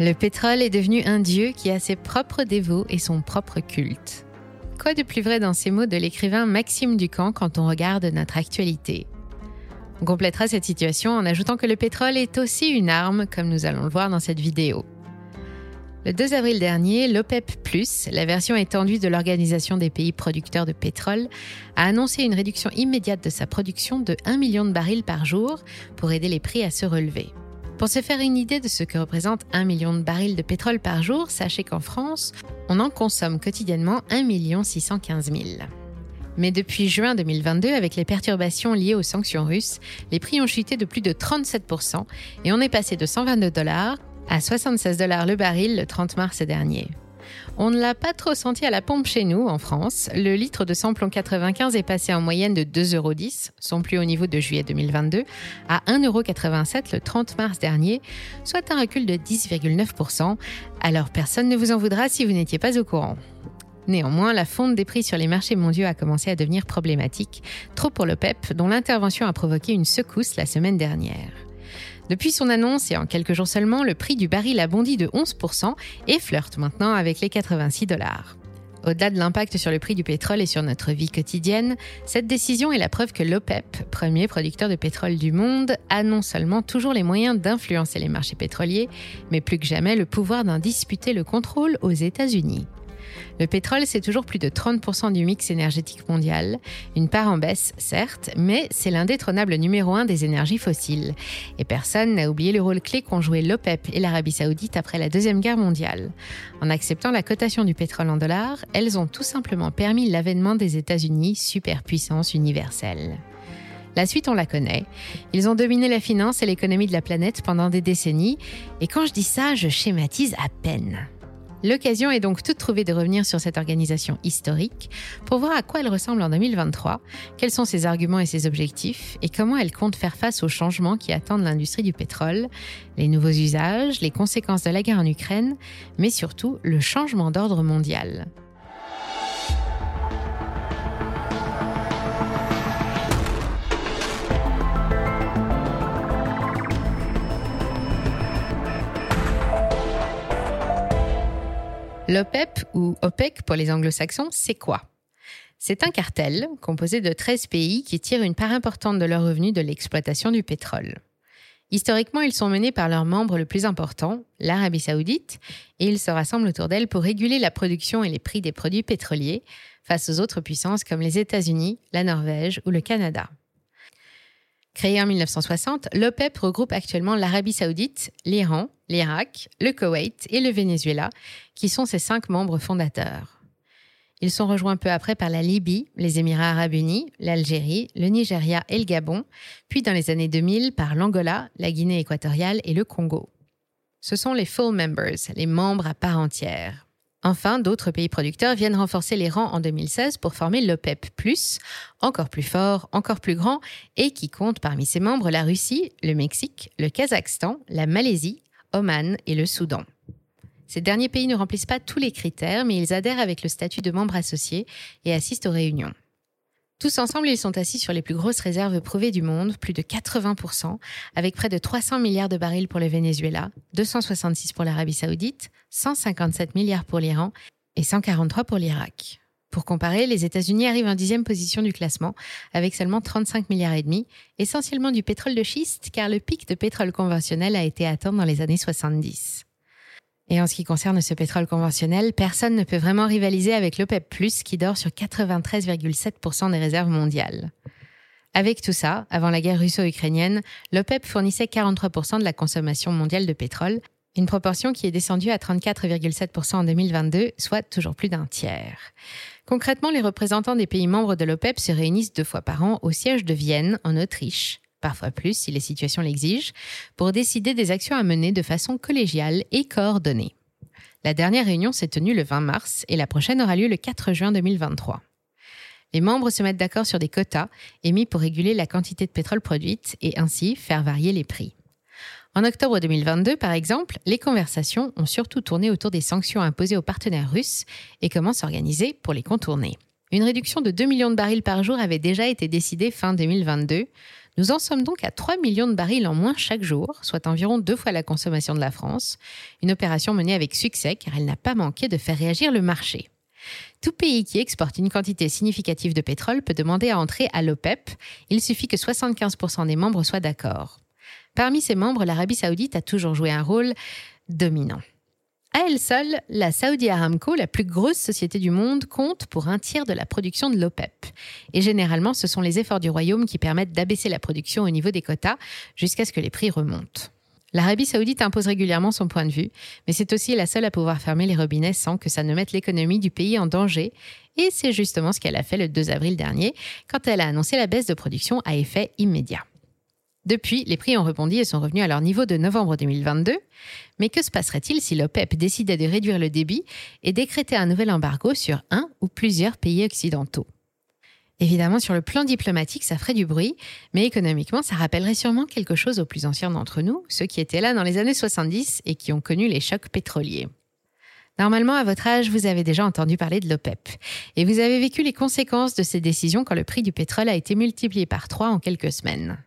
Le pétrole est devenu un dieu qui a ses propres dévots et son propre culte. Quoi de plus vrai dans ces mots de l'écrivain Maxime Ducamp quand on regarde notre actualité? On complétera cette situation en ajoutant que le pétrole est aussi une arme, comme nous allons le voir dans cette vidéo. Le 2 avril dernier, l'OPEP, la version étendue de l'Organisation des pays producteurs de pétrole, a annoncé une réduction immédiate de sa production de 1 million de barils par jour pour aider les prix à se relever. Pour se faire une idée de ce que représente 1 million de barils de pétrole par jour, sachez qu'en France, on en consomme quotidiennement 1 615 000. Mais depuis juin 2022, avec les perturbations liées aux sanctions russes, les prix ont chuté de plus de 37% et on est passé de 122 dollars à 76 dollars le baril le 30 mars dernier. On ne l'a pas trop senti à la pompe chez nous, en France. Le litre de samplon 95 est passé en moyenne de 2,10 euros, son plus haut niveau de juillet 2022, à 1,87 euros le 30 mars dernier, soit un recul de 10,9%. Alors personne ne vous en voudra si vous n'étiez pas au courant. Néanmoins, la fonte des prix sur les marchés mondiaux a commencé à devenir problématique, trop pour le PEP, dont l'intervention a provoqué une secousse la semaine dernière. Depuis son annonce et en quelques jours seulement, le prix du baril a bondi de 11% et flirte maintenant avec les 86 dollars. Au-delà de l'impact sur le prix du pétrole et sur notre vie quotidienne, cette décision est la preuve que l'OPEP, premier producteur de pétrole du monde, a non seulement toujours les moyens d'influencer les marchés pétroliers, mais plus que jamais le pouvoir d'en disputer le contrôle aux États-Unis. Le pétrole, c'est toujours plus de 30% du mix énergétique mondial, une part en baisse certes, mais c'est l'indétrônable numéro un des énergies fossiles. Et personne n'a oublié le rôle clé qu'ont joué l'OPEP et l'Arabie saoudite après la Deuxième Guerre mondiale. En acceptant la cotation du pétrole en dollars, elles ont tout simplement permis l'avènement des États-Unis, superpuissance universelle. La suite, on la connaît. Ils ont dominé la finance et l'économie de la planète pendant des décennies, et quand je dis ça, je schématise à peine. L'occasion est donc toute trouvée de revenir sur cette organisation historique pour voir à quoi elle ressemble en 2023, quels sont ses arguments et ses objectifs, et comment elle compte faire face aux changements qui attendent l'industrie du pétrole, les nouveaux usages, les conséquences de la guerre en Ukraine, mais surtout le changement d'ordre mondial. L'OPEP ou OPEC pour les anglo-saxons, c'est quoi? C'est un cartel composé de 13 pays qui tirent une part importante de leurs revenus de l'exploitation du pétrole. Historiquement, ils sont menés par leur membre le plus important, l'Arabie saoudite, et ils se rassemblent autour d'elle pour réguler la production et les prix des produits pétroliers face aux autres puissances comme les États-Unis, la Norvège ou le Canada. Créé en 1960, l'OPEP regroupe actuellement l'Arabie saoudite, l'Iran, l'Irak, le Koweït et le Venezuela, qui sont ses cinq membres fondateurs. Ils sont rejoints peu après par la Libye, les Émirats arabes unis, l'Algérie, le Nigeria et le Gabon, puis dans les années 2000 par l'Angola, la Guinée équatoriale et le Congo. Ce sont les full members, les membres à part entière. Enfin, d'autres pays producteurs viennent renforcer les rangs en 2016 pour former l'OPEP, encore plus fort, encore plus grand, et qui compte parmi ses membres la Russie, le Mexique, le Kazakhstan, la Malaisie, Oman et le Soudan. Ces derniers pays ne remplissent pas tous les critères, mais ils adhèrent avec le statut de membre associé et assistent aux réunions. Tous ensemble, ils sont assis sur les plus grosses réserves prouvées du monde, plus de 80%, avec près de 300 milliards de barils pour le Venezuela, 266 pour l'Arabie saoudite, 157 milliards pour l'Iran et 143 pour l'Irak. Pour comparer, les États-Unis arrivent en dixième position du classement, avec seulement 35 milliards et demi, essentiellement du pétrole de schiste, car le pic de pétrole conventionnel a été atteint dans les années 70. Et en ce qui concerne ce pétrole conventionnel, personne ne peut vraiment rivaliser avec l'OPEP+, qui dort sur 93,7% des réserves mondiales. Avec tout ça, avant la guerre russo-ukrainienne, l'OPEP fournissait 43% de la consommation mondiale de pétrole, une proportion qui est descendue à 34,7% en 2022, soit toujours plus d'un tiers. Concrètement, les représentants des pays membres de l'OPEP se réunissent deux fois par an au siège de Vienne, en Autriche, parfois plus si les situations l'exigent, pour décider des actions à mener de façon collégiale et coordonnée. La dernière réunion s'est tenue le 20 mars et la prochaine aura lieu le 4 juin 2023. Les membres se mettent d'accord sur des quotas émis pour réguler la quantité de pétrole produite et ainsi faire varier les prix. En octobre 2022, par exemple, les conversations ont surtout tourné autour des sanctions imposées aux partenaires russes et comment s'organiser pour les contourner. Une réduction de 2 millions de barils par jour avait déjà été décidée fin 2022, Nous en sommes donc à 3 millions de barils en moins chaque jour, soit environ deux fois la consommation de la France, une opération menée avec succès car elle n'a pas manqué de faire réagir le marché. Tout pays qui exporte une quantité significative de pétrole peut demander à entrer à l'OPEP. Il suffit que 75% des membres soient d'accord. Parmi ses membres, l'Arabie saoudite a toujours joué un rôle dominant. À elle seule, la Saudi Aramco, la plus grosse société du monde, compte pour un tiers de la production de l'OPEP. Et généralement, ce sont les efforts du Royaume qui permettent d'abaisser la production au niveau des quotas jusqu'à ce que les prix remontent. L'Arabie saoudite impose régulièrement son point de vue, mais c'est aussi la seule à pouvoir fermer les robinets sans que ça ne mette l'économie du pays en danger. Et c'est justement ce qu'elle a fait le 2 avril dernier, quand elle a annoncé la baisse de production à effet immédiat. Depuis, les prix ont rebondi et sont revenus à leur niveau de novembre 2022. Mais que se passerait-il si l'OPEP décidait de réduire le débit et décrétait un nouvel embargo sur un ou plusieurs pays occidentaux? Évidemment, sur le plan diplomatique, ça ferait du bruit, mais économiquement, ça rappellerait sûrement quelque chose aux plus anciens d'entre nous, ceux qui étaient là dans les années 70 et qui ont connu les chocs pétroliers. Normalement, à votre âge, vous avez déjà entendu parler de l'OPEP. Et vous avez vécu les conséquences de ces décisions quand le prix du pétrole a été multiplié par trois en quelques semaines.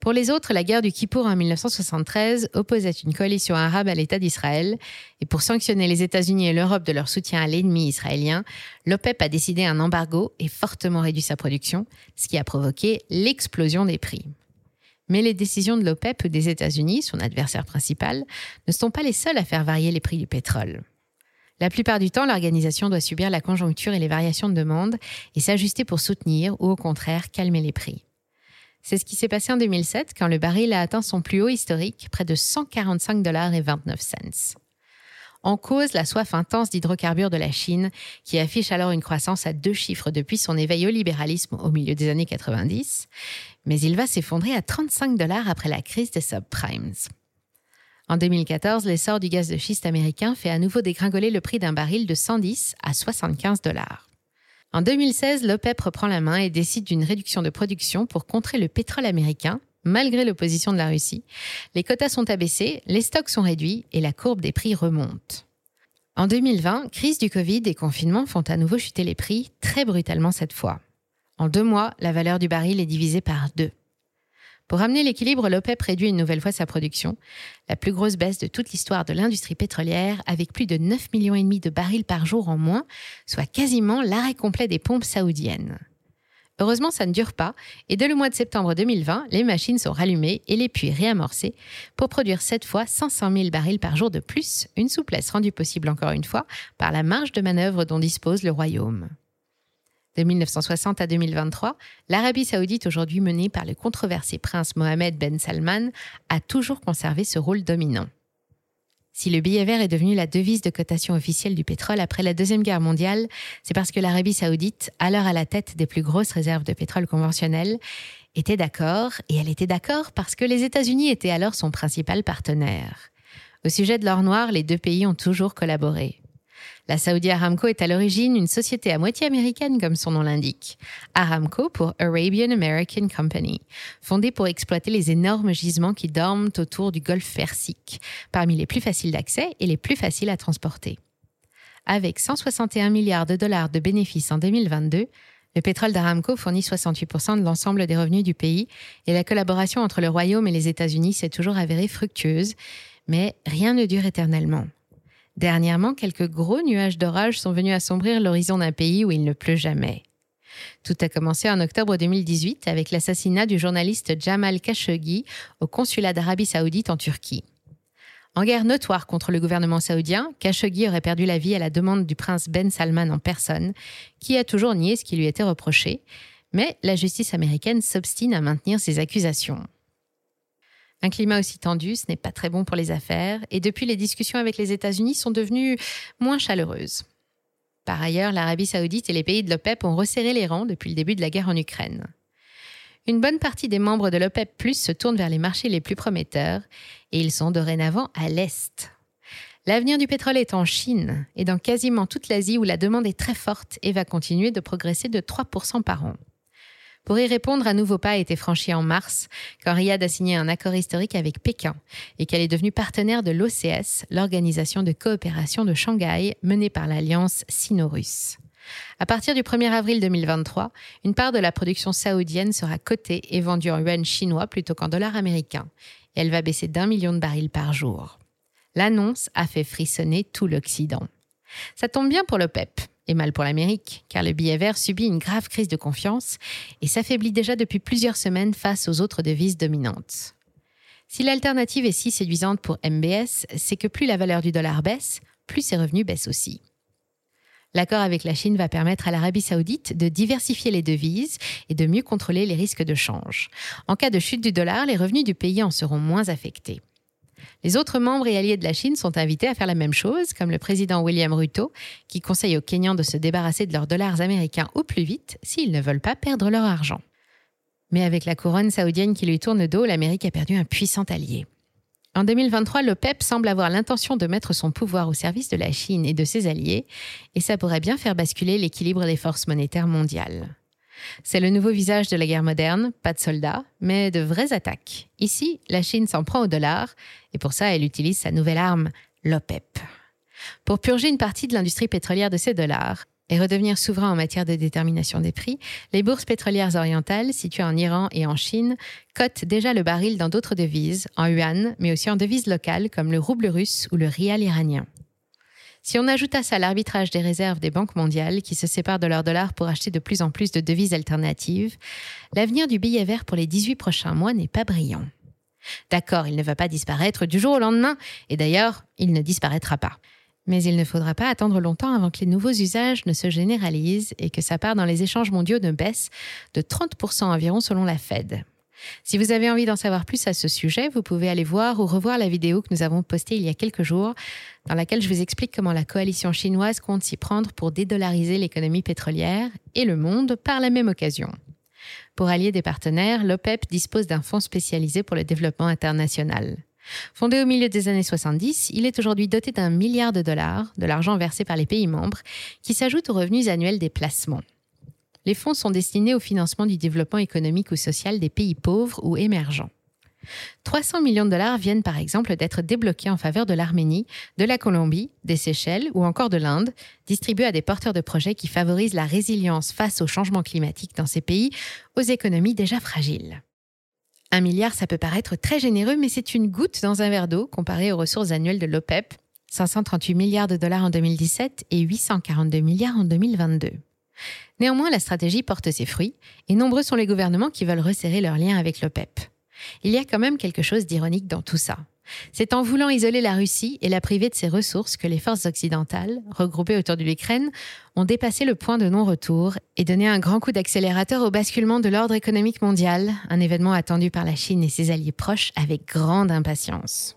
Pour les autres, la guerre du Kippour en 1973 opposait une coalition arabe à l'État d'Israël, et pour sanctionner les États-Unis et l'Europe de leur soutien à l'ennemi israélien, l'OPEP a décidé un embargo et fortement réduit sa production, ce qui a provoqué l'explosion des prix. Mais les décisions de l'OPEP des États-Unis, son adversaire principal, ne sont pas les seules à faire varier les prix du pétrole. La plupart du temps, l'organisation doit subir la conjoncture et les variations de demande et s'ajuster pour soutenir ou au contraire calmer les prix. C'est ce qui s'est passé en 2007 quand le baril a atteint son plus haut historique, près de 145 dollars et 29 cents. En cause, la soif intense d'hydrocarbures de la Chine, qui affiche alors une croissance à deux chiffres depuis son éveil au libéralisme au milieu des années 90, mais il va s'effondrer à 35 dollars après la crise des subprimes. En 2014, l'essor du gaz de schiste américain fait à nouveau dégringoler le prix d'un baril de 110 à 75 dollars. En 2016, l'OPEP reprend la main et décide d'une réduction de production pour contrer le pétrole américain, malgré l'opposition de la Russie. Les quotas sont abaissés, les stocks sont réduits et la courbe des prix remonte. En 2020, crise du Covid et confinement font à nouveau chuter les prix, très brutalement cette fois. En deux mois, la valeur du baril est divisée par deux. Pour ramener l'équilibre, l'OPEP réduit une nouvelle fois sa production, la plus grosse baisse de toute l'histoire de l'industrie pétrolière, avec plus de 9,5 millions de barils par jour en moins, soit quasiment l'arrêt complet des pompes saoudiennes. Heureusement, ça ne dure pas, et dès le mois de septembre 2020, les machines sont rallumées et les puits réamorcés pour produire cette fois 500 000 barils par jour de plus, une souplesse rendue possible encore une fois par la marge de manœuvre dont dispose le Royaume. De 1960 à 2023, l'Arabie saoudite, aujourd'hui menée par le controversé prince Mohamed Ben Salman, a toujours conservé ce rôle dominant. Si le billet vert est devenu la devise de cotation officielle du pétrole après la Deuxième Guerre mondiale, c'est parce que l'Arabie saoudite, alors à la tête des plus grosses réserves de pétrole conventionnelles, était d'accord, et elle était d'accord parce que les États-Unis étaient alors son principal partenaire. Au sujet de l'or noir, les deux pays ont toujours collaboré. La Saudi Aramco est à l'origine une société à moitié américaine, comme son nom l'indique. Aramco pour Arabian American Company, fondée pour exploiter les énormes gisements qui dorment autour du golfe Persique, parmi les plus faciles d'accès et les plus faciles à transporter. Avec 161 milliards de dollars de bénéfices en 2022, le pétrole d'Aramco fournit 68% de l'ensemble des revenus du pays et la collaboration entre le Royaume et les États-Unis s'est toujours avérée fructueuse, mais rien ne dure éternellement. Dernièrement, quelques gros nuages d'orage sont venus assombrir l'horizon d'un pays où il ne pleut jamais. Tout a commencé en octobre 2018 avec l'assassinat du journaliste Jamal Khashoggi au consulat d'Arabie saoudite en Turquie. En guerre notoire contre le gouvernement saoudien, Khashoggi aurait perdu la vie à la demande du prince Ben Salman en personne, qui a toujours nié ce qui lui était reproché, mais la justice américaine s'obstine à maintenir ses accusations. Un climat aussi tendu, ce n'est pas très bon pour les affaires, et depuis les discussions avec les États-Unis sont devenues moins chaleureuses. Par ailleurs, l'Arabie saoudite et les pays de l'OPEP ont resserré les rangs depuis le début de la guerre en Ukraine. Une bonne partie des membres de l'OPEP Plus se tournent vers les marchés les plus prometteurs, et ils sont dorénavant à l'Est. L'avenir du pétrole est en Chine et dans quasiment toute l'Asie où la demande est très forte et va continuer de progresser de 3% par an. Pour y répondre, un nouveau pas a été franchi en mars, quand Riyad a signé un accord historique avec Pékin et qu'elle est devenue partenaire de l'OCS, l'organisation de coopération de Shanghai menée par l'alliance sino-russe. À partir du 1er avril 2023, une part de la production saoudienne sera cotée et vendue en yuan chinois plutôt qu'en dollars américains. Et elle va baisser d'un million de barils par jour. L'annonce a fait frissonner tout l'Occident. Ça tombe bien pour l'OPEP et mal pour l'Amérique, car le billet vert subit une grave crise de confiance et s'affaiblit déjà depuis plusieurs semaines face aux autres devises dominantes. Si l'alternative est si séduisante pour MBS, c'est que plus la valeur du dollar baisse, plus ses revenus baissent aussi. L'accord avec la Chine va permettre à l'Arabie saoudite de diversifier les devises et de mieux contrôler les risques de change. En cas de chute du dollar, les revenus du pays en seront moins affectés. Les autres membres et alliés de la Chine sont invités à faire la même chose, comme le président William Ruto, qui conseille aux Kenyans de se débarrasser de leurs dollars américains au plus vite s'ils ne veulent pas perdre leur argent. Mais avec la couronne saoudienne qui lui tourne dos, l'Amérique a perdu un puissant allié. En 2023, l'OPEP semble avoir l'intention de mettre son pouvoir au service de la Chine et de ses alliés, et ça pourrait bien faire basculer l'équilibre des forces monétaires mondiales. C'est le nouveau visage de la guerre moderne, pas de soldats, mais de vraies attaques. Ici, la Chine s'en prend au dollar, et pour ça, elle utilise sa nouvelle arme, l'OPEP. Pour purger une partie de l'industrie pétrolière de ces dollars, et redevenir souverain en matière de détermination des prix, les bourses pétrolières orientales, situées en Iran et en Chine, cotent déjà le baril dans d'autres devises, en yuan, mais aussi en devises locales comme le rouble russe ou le rial iranien. Si on ajoute à ça l'arbitrage des réserves des banques mondiales qui se séparent de leur dollar pour acheter de plus en plus de devises alternatives, l'avenir du billet vert pour les 18 prochains mois n'est pas brillant. D'accord, il ne va pas disparaître du jour au lendemain, et d'ailleurs, il ne disparaîtra pas. Mais il ne faudra pas attendre longtemps avant que les nouveaux usages ne se généralisent et que sa part dans les échanges mondiaux ne baisse de 30% environ selon la Fed. Si vous avez envie d'en savoir plus à ce sujet, vous pouvez aller voir ou revoir la vidéo que nous avons postée il y a quelques jours, dans laquelle je vous explique comment la coalition chinoise compte s'y prendre pour dédollariser l'économie pétrolière et le monde par la même occasion. Pour allier des partenaires, l'OPEP dispose d'un fonds spécialisé pour le développement international. Fondé au milieu des années 70, il est aujourd'hui doté d'un milliard de dollars, de l'argent versé par les pays membres, qui s'ajoute aux revenus annuels des placements. Les fonds sont destinés au financement du développement économique ou social des pays pauvres ou émergents. 300 millions de dollars viennent par exemple d'être débloqués en faveur de l'Arménie, de la Colombie, des Seychelles ou encore de l'Inde, distribués à des porteurs de projets qui favorisent la résilience face au changement climatique dans ces pays aux économies déjà fragiles. Un milliard, ça peut paraître très généreux, mais c'est une goutte dans un verre d'eau comparé aux ressources annuelles de l'OPEP, 538 milliards de dollars en 2017 et 842 milliards en 2022. Néanmoins, la stratégie porte ses fruits, et nombreux sont les gouvernements qui veulent resserrer leurs liens avec l'OPEP. Il y a quand même quelque chose d'ironique dans tout ça. C'est en voulant isoler la Russie et la priver de ses ressources que les forces occidentales, regroupées autour de l'Ukraine, ont dépassé le point de non-retour et donné un grand coup d'accélérateur au basculement de l'ordre économique mondial, un événement attendu par la Chine et ses alliés proches avec grande impatience.